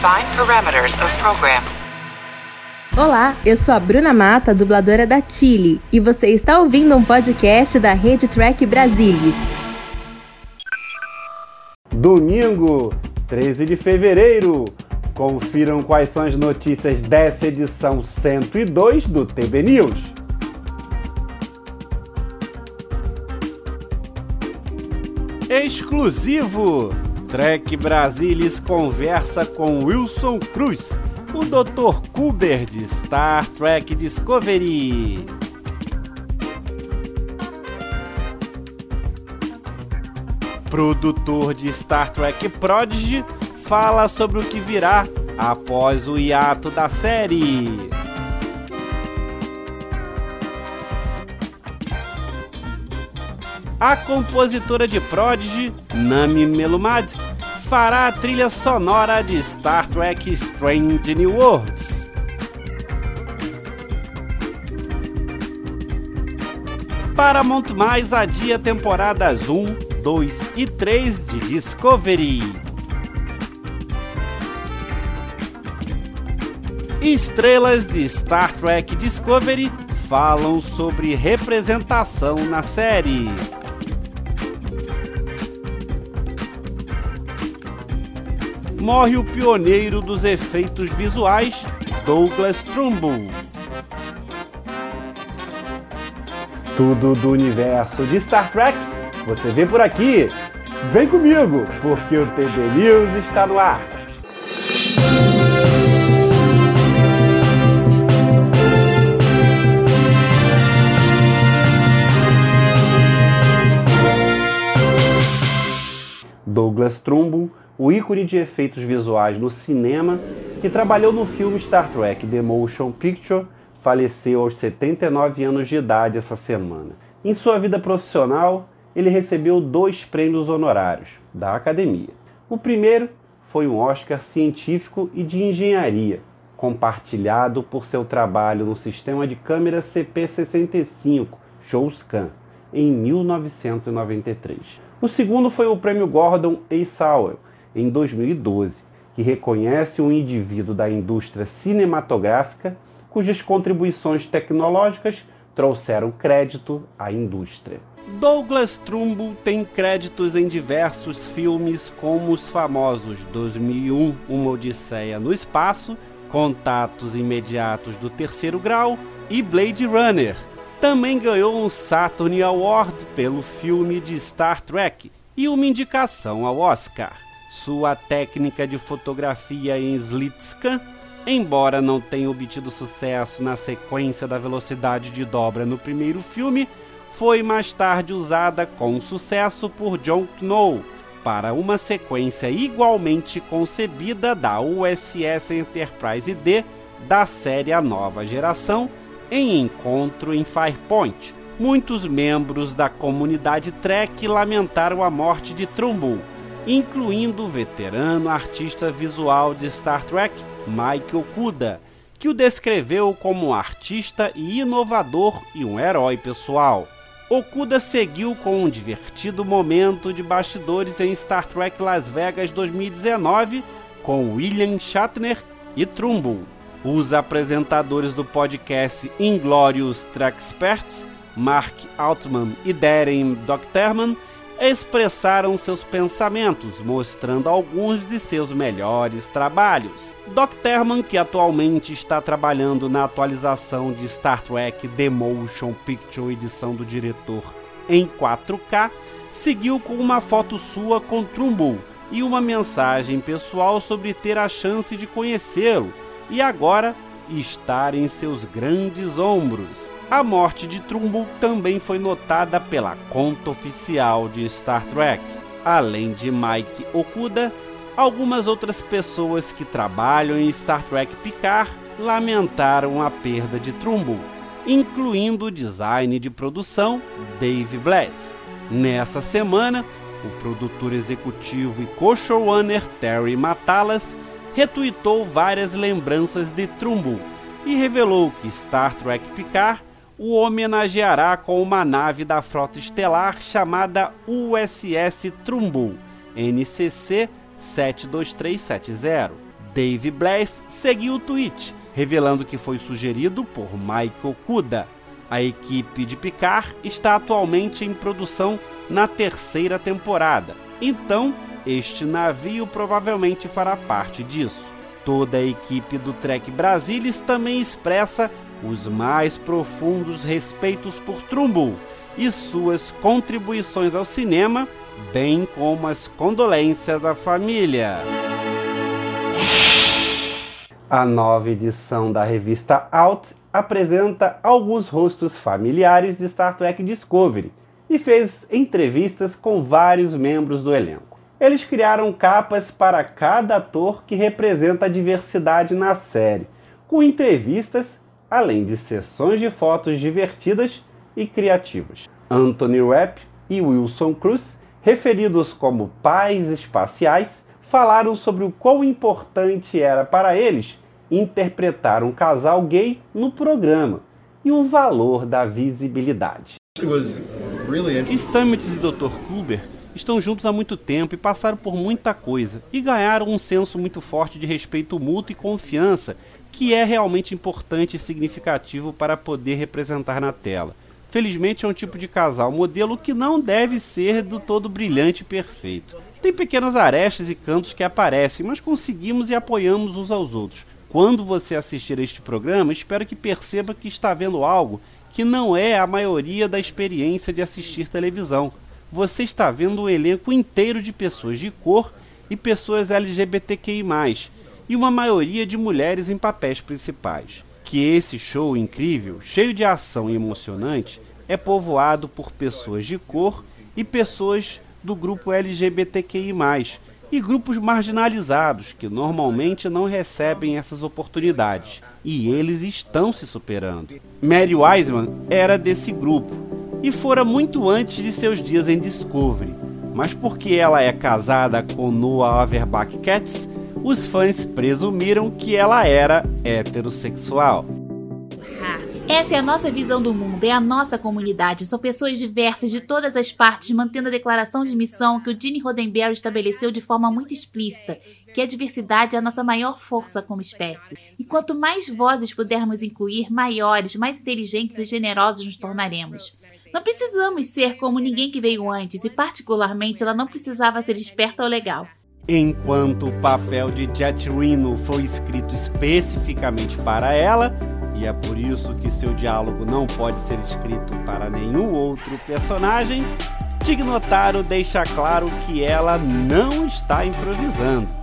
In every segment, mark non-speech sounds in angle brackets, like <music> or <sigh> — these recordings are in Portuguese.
Define parameters of program. Olá, eu sou a Bruna Mata, dubladora da Chile, e você está ouvindo um podcast da Rede Track Brasilis. Domingo, 13 de fevereiro. Confiram quais são as notícias dessa edição 102 do TB News. Exclusivo! Trek Brasilis conversa com Wilson Cruz, o Dr. Kuber de Star Trek Discovery. Produtor de Star Trek Prodigy fala sobre o que virá após o hiato da série. A compositora de Prodigy, Nami Melumad, fará a trilha sonora de Star Trek Strange New Worlds. Paramount Mais adia temporadas 1, 2 e 3 de Discovery. Estrelas de Star Trek Discovery falam sobre representação na série. Morre o pioneiro dos efeitos visuais, Douglas Trumbull. Tudo do universo de Star Trek você vê por aqui. Vem comigo, porque o TB News está no ar. Douglas Trumbull o ícone de efeitos visuais no cinema, que trabalhou no filme Star Trek The Motion Picture, faleceu aos 79 anos de idade essa semana. Em sua vida profissional, ele recebeu dois prêmios honorários da Academia. O primeiro foi um Oscar científico e de engenharia, compartilhado por seu trabalho no sistema de câmera CP65 Shouscan em 1993. O segundo foi o prêmio Gordon A. Sowell, em 2012, que reconhece um indivíduo da indústria cinematográfica cujas contribuições tecnológicas trouxeram crédito à indústria. Douglas Trumbull tem créditos em diversos filmes como os famosos 2001 Uma Odisseia no Espaço, Contatos Imediatos do Terceiro Grau e Blade Runner. Também ganhou um Saturn Award pelo filme de Star Trek e uma indicação ao Oscar. Sua técnica de fotografia em Slitscan, embora não tenha obtido sucesso na sequência da velocidade de dobra no primeiro filme, foi mais tarde usada com sucesso por John Knoll para uma sequência igualmente concebida da USS Enterprise D da série A Nova Geração, em Encontro em Firepoint. Muitos membros da comunidade Trek lamentaram a morte de Trumbull, incluindo o veterano artista visual de Star Trek, Mike Okuda, que o descreveu como um artista e inovador e um herói pessoal. Okuda seguiu com um divertido momento de bastidores em Star Trek Las Vegas 2019 com William Shatner e Trumbull. Os apresentadores do podcast Inglorious Trek Experts, Mark Altman e Darren Docterman, expressaram seus pensamentos, mostrando alguns de seus melhores trabalhos. Terman, que atualmente está trabalhando na atualização de Star Trek The Motion Picture edição do diretor em 4K, seguiu com uma foto sua com Trumbull e uma mensagem pessoal sobre ter a chance de conhecê-lo e agora estar em seus grandes ombros. A morte de Trumbull também foi notada pela conta oficial de Star Trek. Além de Mike Okuda, algumas outras pessoas que trabalham em Star Trek Picard lamentaram a perda de Trumbull, incluindo o design de produção Dave Bless. Nessa semana, o produtor executivo e co-showrunner Terry Matalas retweetou várias lembranças de Trumbull e revelou que Star Trek Picard o homenageará com uma nave da frota estelar chamada USS Trumbull, NCC 72370. Dave Blass seguiu o tweet, revelando que foi sugerido por Michael Kuda. A equipe de Picard está atualmente em produção na terceira temporada, então este navio provavelmente fará parte disso. Toda a equipe do Trek Brasilis também expressa os mais profundos respeitos por Trumbull e suas contribuições ao cinema, bem como as condolências à família. A nova edição da revista Out apresenta alguns rostos familiares de Star Trek Discovery e fez entrevistas com vários membros do elenco. Eles criaram capas para cada ator que representa a diversidade na série, com entrevistas, além de sessões de fotos divertidas e criativas. Anthony Rapp e Wilson Cruz, referidos como pais espaciais, falaram sobre o quão importante era para eles interpretar um casal gay no programa e o valor da visibilidade. Stamets e Dr. Kluber estão juntos há muito tempo e passaram por muita coisa e ganharam um senso muito forte de respeito mútuo e confiança que é realmente importante e significativo para poder representar na tela. Felizmente é um tipo de casal modelo que não deve ser do todo brilhante e perfeito. Tem pequenas arestas e cantos que aparecem, mas conseguimos e apoiamos uns aos outros. Quando você assistir este programa, espero que perceba que está vendo algo que não é a maioria da experiência de assistir televisão. Você está vendo um elenco inteiro de pessoas de cor e pessoas LGBTQI, e uma maioria de mulheres em papéis principais. Que esse show incrível, cheio de ação e emocionante, é povoado por pessoas de cor e pessoas do grupo LGBTQI, e grupos marginalizados que normalmente não recebem essas oportunidades, e eles estão se superando. Mary Wiseman era desse grupo e fora muito antes de seus dias em Discovery, mas porque ela é casada com Noah Averbach Katz, os fãs presumiram que ela era heterossexual. Essa é a nossa visão do mundo, é a nossa comunidade. São pessoas diversas de todas as partes, mantendo a declaração de missão que o Gene Roddenberry estabeleceu de forma muito explícita, que a diversidade é a nossa maior força como espécie. E quanto mais vozes pudermos incluir, maiores, mais inteligentes e generosos nos tornaremos. Não precisamos ser como ninguém que veio antes, e particularmente ela não precisava ser esperta ou legal. Enquanto o papel de Jet Reno foi escrito especificamente para ela, e é por isso que seu diálogo não pode ser escrito para nenhum outro personagem, Tig Notaro deixa claro que ela não está improvisando.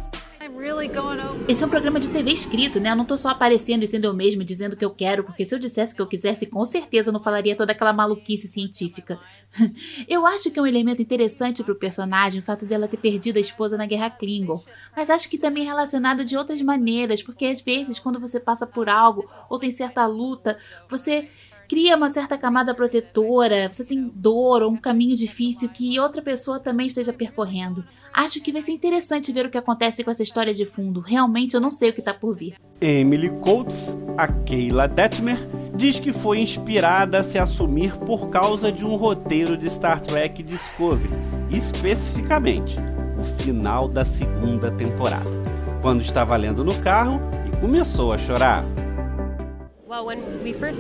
Esse é um programa de TV escrito, né? Eu não tô só aparecendo e sendo eu mesmo dizendo que eu quero, porque se eu dissesse que eu quisesse, com certeza não falaria toda aquela maluquice científica. <laughs> eu acho que é um elemento interessante pro personagem o fato dela ter perdido a esposa na Guerra Klingon, mas acho que também é relacionado de outras maneiras, porque às vezes quando você passa por algo ou tem certa luta, você cria uma certa camada protetora, você tem dor ou um caminho difícil que outra pessoa também esteja percorrendo. Acho que vai ser interessante ver o que acontece com essa história de fundo. Realmente eu não sei o que está por vir. Emily Coates, a Keila Detmer, diz que foi inspirada a se assumir por causa de um roteiro de Star Trek Discovery, especificamente o final da segunda temporada, quando estava lendo no carro e começou a chorar.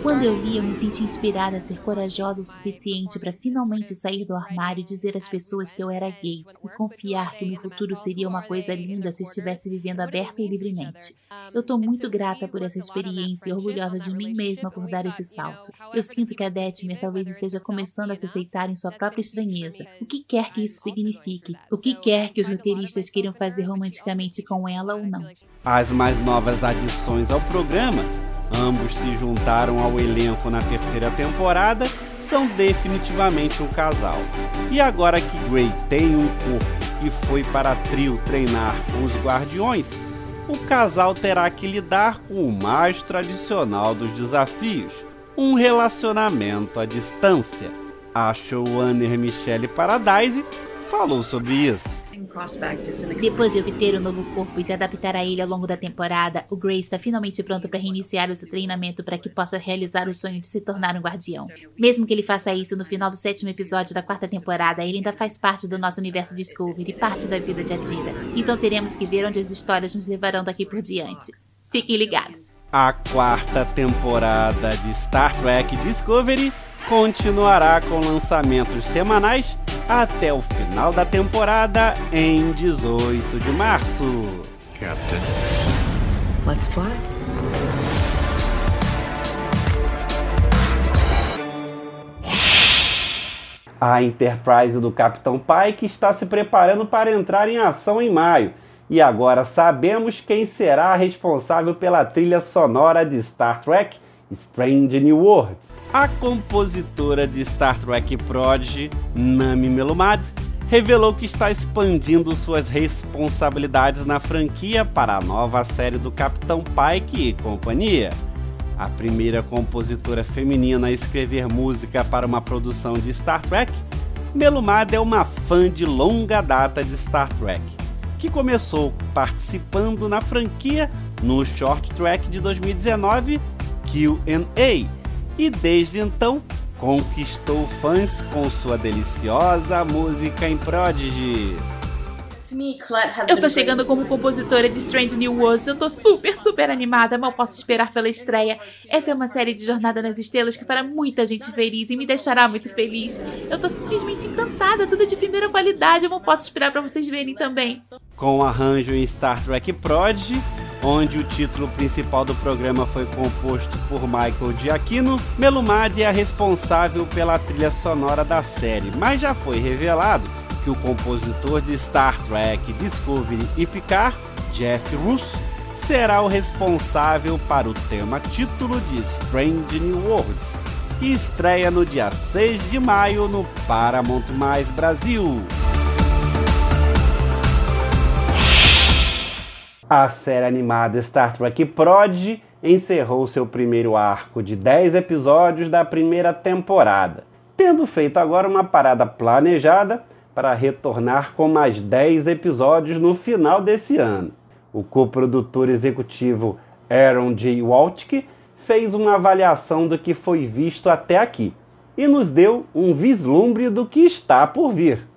Quando eu li, eu me senti inspirada a ser corajosa o suficiente para finalmente sair do armário e dizer às pessoas que eu era gay e confiar que o meu futuro seria uma coisa linda se eu estivesse vivendo aberta e livremente. Eu estou muito grata por essa experiência e orgulhosa de mim mesma por dar esse salto. Eu sinto que a Detmer talvez esteja começando a se aceitar em sua própria estranheza. O que quer que isso signifique? O que quer que os roteiristas queiram fazer romanticamente com ela ou não? As mais novas adições ao programa Ambos se juntaram ao elenco na terceira temporada, são definitivamente um casal. E agora que Grey tem um corpo e foi para a trio treinar com os Guardiões, o casal terá que lidar com o mais tradicional dos desafios: um relacionamento à distância. A showrunner Michelle Paradise falou sobre isso. Depois de obter o novo corpo e se adaptar a ele ao longo da temporada, o Gray está finalmente pronto para reiniciar o seu treinamento para que possa realizar o sonho de se tornar um guardião. Mesmo que ele faça isso no final do sétimo episódio da quarta temporada, ele ainda faz parte do nosso universo Discovery e parte da vida de Adira. Então teremos que ver onde as histórias nos levarão daqui por diante. Fiquem ligados. A quarta temporada de Star Trek Discovery continuará com lançamentos semanais até o final da temporada em 18 de março. Captain. Let's fly. A Enterprise do Capitão Pike está se preparando para entrar em ação em maio. E agora sabemos quem será responsável pela trilha sonora de Star Trek Strange New Worlds. A compositora de Star Trek Prodigy, Nami Melumad, revelou que está expandindo suas responsabilidades na franquia para a nova série do Capitão Pike e companhia. A primeira compositora feminina a escrever música para uma produção de Star Trek, Melumad é uma fã de longa data de Star Trek, que começou participando na franquia no Short Track de 2019 QA e desde então conquistou fãs com sua deliciosa música em Prodigy. Eu tô chegando como compositora de Strange New Worlds. Eu tô super, super animada. Mal posso esperar pela estreia. Essa é uma série de Jornada nas Estrelas que fará muita gente feliz e me deixará muito feliz. Eu tô simplesmente encantada, tudo de primeira qualidade. Eu não posso esperar para vocês verem também. Com arranjo em Star Trek Prodigy, onde o título principal do programa foi composto por Michael Giacchino, Melumad é responsável pela trilha sonora da série, mas já foi revelado que o compositor de Star Trek Discovery e Picard, Jeff Russo, será o responsável para o tema título de Strange New Worlds, que estreia no dia 6 de maio no Paramount Mais Brasil. A série animada Star Trek Prodigy encerrou seu primeiro arco de 10 episódios da primeira temporada, tendo feito agora uma parada planejada para retornar com mais 10 episódios no final desse ano. O coprodutor executivo Aaron J. Waltke fez uma avaliação do que foi visto até aqui e nos deu um vislumbre do que está por vir.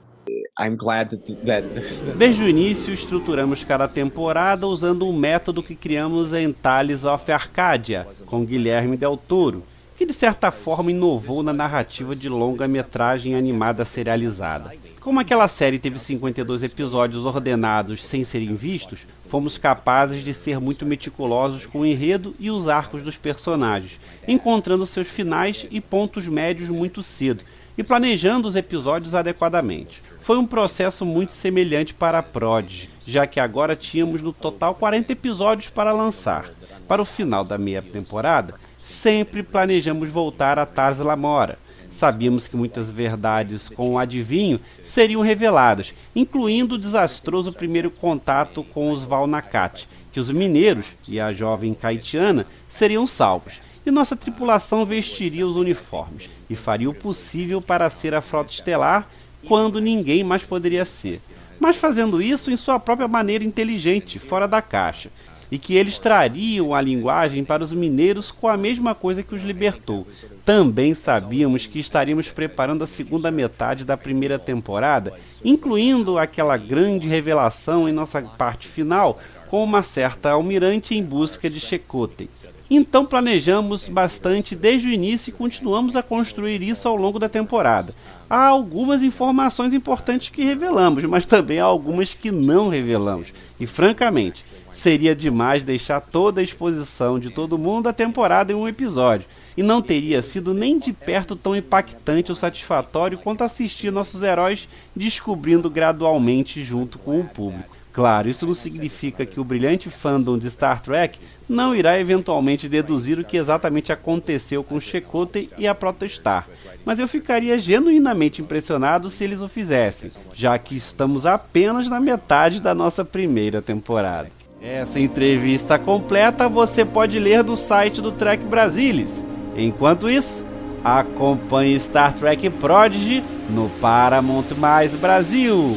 <laughs> Desde o início, estruturamos cada temporada usando um método que criamos em Tales of Arcadia, com Guilherme Del Toro, que de certa forma inovou na narrativa de longa-metragem animada serializada. Como aquela série teve 52 episódios ordenados sem serem vistos, fomos capazes de ser muito meticulosos com o enredo e os arcos dos personagens, encontrando seus finais e pontos médios muito cedo e planejando os episódios adequadamente. Foi um processo muito semelhante para a Prod, já que agora tínhamos no total 40 episódios para lançar. Para o final da meia temporada, sempre planejamos voltar a Tars Lamora. Sabíamos que muitas verdades com o adivinho seriam reveladas, incluindo o desastroso primeiro contato com os Valnakat, que os mineiros e a jovem Caitiana seriam salvos, e nossa tripulação vestiria os uniformes e faria o possível para ser a frota estelar quando ninguém mais poderia ser, mas fazendo isso em sua própria maneira inteligente, fora da caixa, e que eles trariam a linguagem para os mineiros com a mesma coisa que os libertou. Também sabíamos que estaríamos preparando a segunda metade da primeira temporada, incluindo aquela grande revelação em nossa parte final com uma certa almirante em busca de Chakotay. Então planejamos bastante desde o início e continuamos a construir isso ao longo da temporada. Há algumas informações importantes que revelamos, mas também há algumas que não revelamos. E francamente, seria demais deixar toda a exposição de todo mundo da temporada em um episódio. E não teria sido nem de perto tão impactante ou satisfatório quanto assistir nossos heróis descobrindo gradualmente junto com o público. Claro, isso não significa que o brilhante fandom de Star Trek não irá eventualmente deduzir o que exatamente aconteceu com Chakotay e a Protostar, mas eu ficaria genuinamente impressionado se eles o fizessem, já que estamos apenas na metade da nossa primeira temporada. Essa entrevista completa você pode ler no site do Trek Brasilis. Enquanto isso, acompanhe Star Trek Prodigy no Paramount Mais Brasil.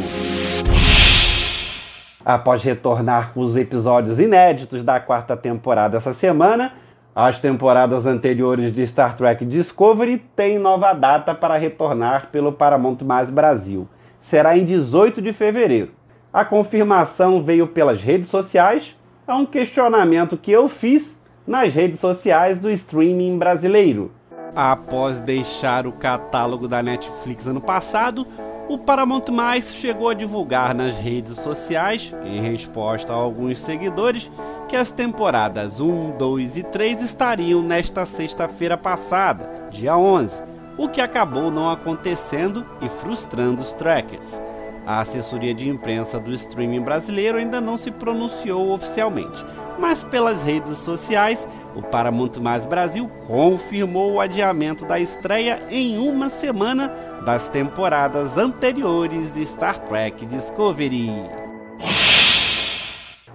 Após retornar com os episódios inéditos da quarta temporada essa semana, as temporadas anteriores de Star Trek Discovery têm nova data para retornar pelo Paramount Mais Brasil. Será em 18 de fevereiro. A confirmação veio pelas redes sociais, a um questionamento que eu fiz nas redes sociais do streaming brasileiro. Após deixar o catálogo da Netflix ano passado, o Paramount Mais chegou a divulgar nas redes sociais, em resposta a alguns seguidores, que as temporadas 1, 2 e 3 estariam nesta sexta-feira passada, dia 11, o que acabou não acontecendo e frustrando os trackers. A assessoria de imprensa do streaming brasileiro ainda não se pronunciou oficialmente, mas pelas redes sociais, o Paramount Mais Brasil confirmou o adiamento da estreia em uma semana das temporadas anteriores de Star Trek Discovery.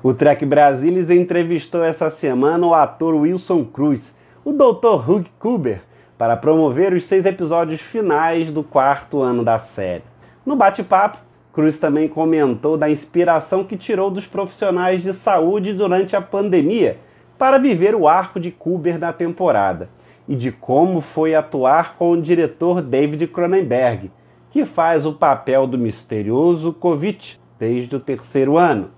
O Trek Brasilis entrevistou essa semana o ator Wilson Cruz, o Dr. Hugh Kuber, para promover os seis episódios finais do quarto ano da série. No bate-papo, Cruz também comentou da inspiração que tirou dos profissionais de saúde durante a pandemia para viver o arco de Kuber na temporada e de como foi atuar com o diretor David Cronenberg, que faz o papel do misterioso Kovic desde o terceiro ano.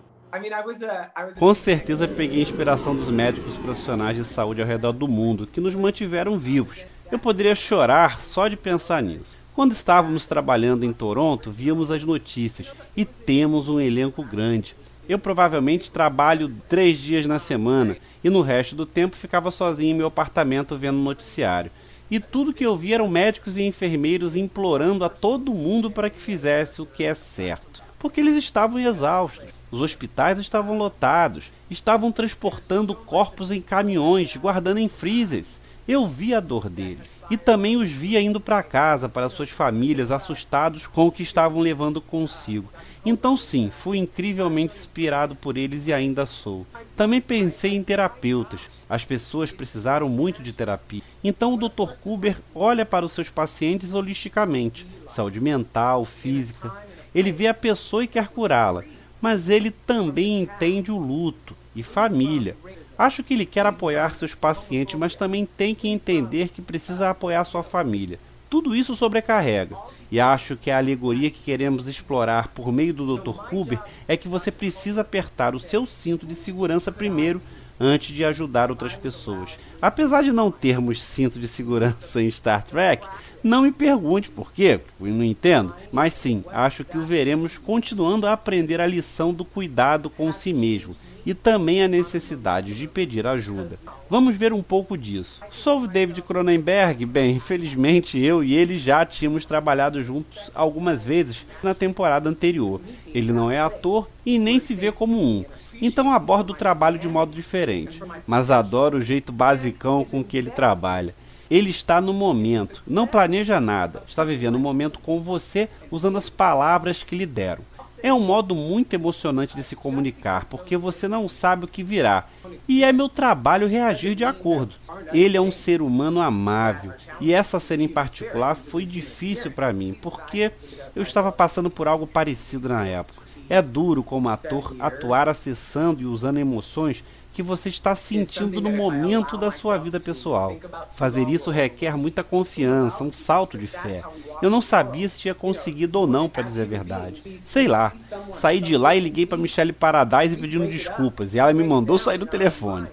Com certeza peguei inspiração dos médicos profissionais de saúde ao redor do mundo que nos mantiveram vivos. Eu poderia chorar só de pensar nisso. Quando estávamos trabalhando em Toronto, víamos as notícias e temos um elenco grande. Eu provavelmente trabalho três dias na semana e no resto do tempo ficava sozinho em meu apartamento vendo noticiário. E tudo que eu via eram médicos e enfermeiros implorando a todo mundo para que fizesse o que é certo, porque eles estavam exaustos. Os hospitais estavam lotados, estavam transportando corpos em caminhões, guardando em freezers. Eu vi a dor deles e também os via indo para casa, para suas famílias, assustados com o que estavam levando consigo. Então, sim, fui incrivelmente inspirado por eles e ainda sou. Também pensei em terapeutas. As pessoas precisaram muito de terapia. Então, o Dr. Kuber olha para os seus pacientes holisticamente saúde mental, física. Ele vê a pessoa e quer curá-la, mas ele também entende o luto e família. Acho que ele quer apoiar seus pacientes, mas também tem que entender que precisa apoiar sua família. Tudo isso sobrecarrega. E acho que a alegoria que queremos explorar por meio do Dr. Kuber é que você precisa apertar o seu cinto de segurança primeiro antes de ajudar outras pessoas. Apesar de não termos cinto de segurança em Star Trek, não me pergunte por quê, eu não entendo, mas sim, acho que o veremos continuando a aprender a lição do cuidado com si mesmo e também a necessidade de pedir ajuda. Vamos ver um pouco disso. Sobre David Cronenberg, bem, infelizmente eu e ele já tínhamos trabalhado juntos algumas vezes na temporada anterior. Ele não é ator e nem se vê como um. Então abordo o trabalho de modo diferente, mas adoro o jeito basicão com que ele trabalha. Ele está no momento, não planeja nada, está vivendo o momento com você usando as palavras que lhe deram. É um modo muito emocionante de se comunicar, porque você não sabe o que virá. E é meu trabalho reagir de acordo. Ele é um ser humano amável. E essa cena em particular foi difícil para mim, porque eu estava passando por algo parecido na época. É duro como ator atuar acessando e usando emoções que você está sentindo no momento da sua vida pessoal. Fazer isso requer muita confiança, um salto de fé. Eu não sabia se tinha conseguido ou não, para dizer a verdade. Sei lá. Saí de lá e liguei para Michelle Paradise pedindo desculpas, e ela me mandou sair do telefone.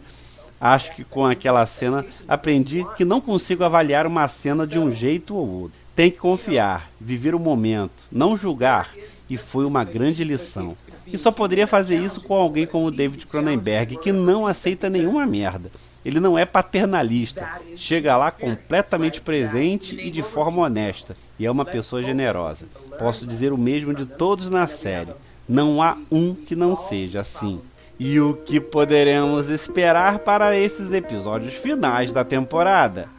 Acho que com aquela cena aprendi que não consigo avaliar uma cena de um jeito ou outro. Tem que confiar, viver o momento, não julgar e foi uma grande lição. E só poderia fazer isso com alguém como David Cronenberg, que não aceita nenhuma merda. Ele não é paternalista, chega lá completamente presente e de forma honesta, e é uma pessoa generosa. Posso dizer o mesmo de todos na série. Não há um que não seja assim. E o que poderemos esperar para esses episódios finais da temporada?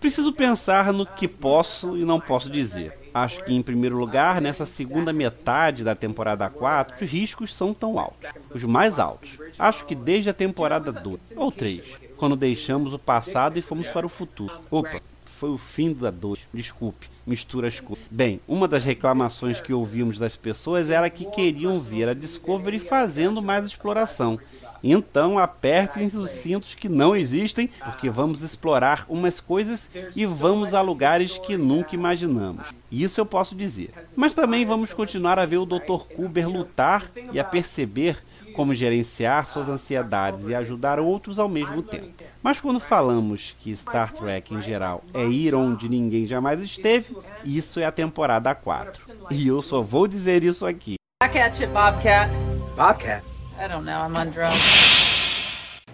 Preciso pensar no que posso e não posso dizer. Acho que, em primeiro lugar, nessa segunda metade da temporada 4, os riscos são tão altos. Os mais altos. Acho que desde a temporada 2 ou 3, quando deixamos o passado e fomos para o futuro. Opa, foi o fim da dor. Desculpe, mistura as coisas. Bem, uma das reclamações que ouvimos das pessoas era que queriam ver a Discovery fazendo mais exploração. Então apertem os cintos que não existem, porque vamos explorar umas coisas e vamos a lugares que nunca imaginamos. Isso eu posso dizer. Mas também vamos continuar a ver o Dr. Kuber lutar e a perceber como gerenciar suas ansiedades e ajudar outros ao mesmo tempo. Mas quando falamos que Star Trek em geral é ir onde ninguém jamais esteve, isso é a temporada 4. E eu só vou dizer isso aqui. Back at you, Bobcat. Bobcat? I don't know, I'm on drone.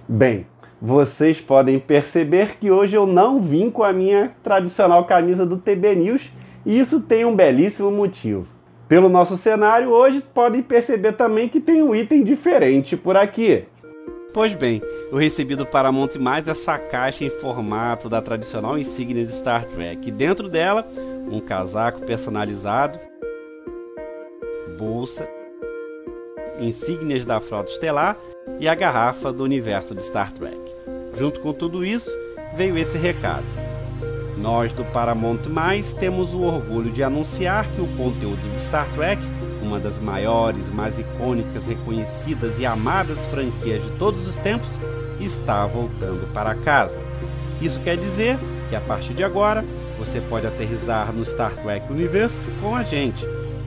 Bem, vocês podem perceber que hoje eu não vim com a minha tradicional camisa do TB News e isso tem um belíssimo motivo. Pelo nosso cenário, hoje podem perceber também que tem um item diferente por aqui. Pois bem, eu recebi do Paramount mais essa caixa em formato da tradicional insígnia de Star Trek. Dentro dela, um casaco personalizado, bolsa, insígnias da frota estelar e a garrafa do universo de Star Trek. Junto com tudo isso, veio esse recado. Nós do Paramount Mais temos o orgulho de anunciar que o conteúdo de Star Trek, uma das maiores, mais icônicas, reconhecidas e amadas franquias de todos os tempos, está voltando para casa. Isso quer dizer que a partir de agora você pode aterrizar no Star Trek Universe com a gente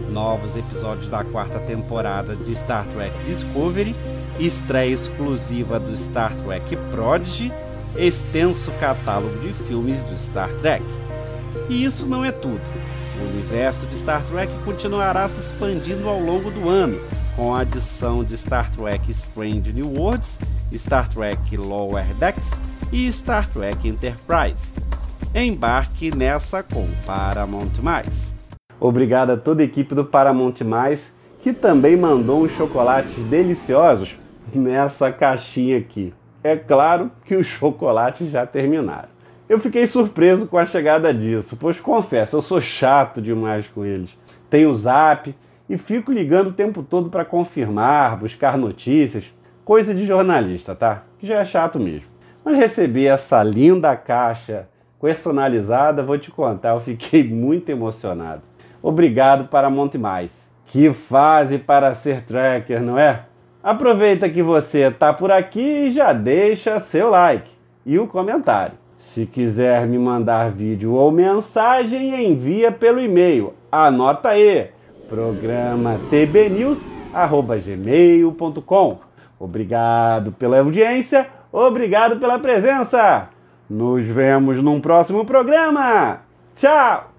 novos episódios da quarta temporada de Star Trek Discovery, estreia exclusiva do Star Trek Prodigy, extenso catálogo de filmes do Star Trek. E isso não é tudo. O universo de Star Trek continuará se expandindo ao longo do ano, com a adição de Star Trek Strange New Worlds, Star Trek Lower Decks e Star Trek Enterprise. Embarque nessa com Paramount+. Obrigado a toda a equipe do Paramount+, que também mandou uns chocolates deliciosos nessa caixinha aqui. É claro que os chocolates já terminaram. Eu fiquei surpreso com a chegada disso, pois confesso, eu sou chato demais com eles. Tenho o zap e fico ligando o tempo todo para confirmar, buscar notícias, coisa de jornalista, tá? Que já é chato mesmo. Mas receber essa linda caixa personalizada, vou te contar, eu fiquei <laughs> muito emocionado. Obrigado para Monte Mais. Que fase para ser tracker, não é? Aproveita que você está por aqui e já deixa seu like e o comentário. Se quiser me mandar vídeo ou mensagem, envia pelo e-mail. Anota aí: programa tbnews@gmail.com. Obrigado pela audiência, obrigado pela presença. Nos vemos num próximo programa. Tchau.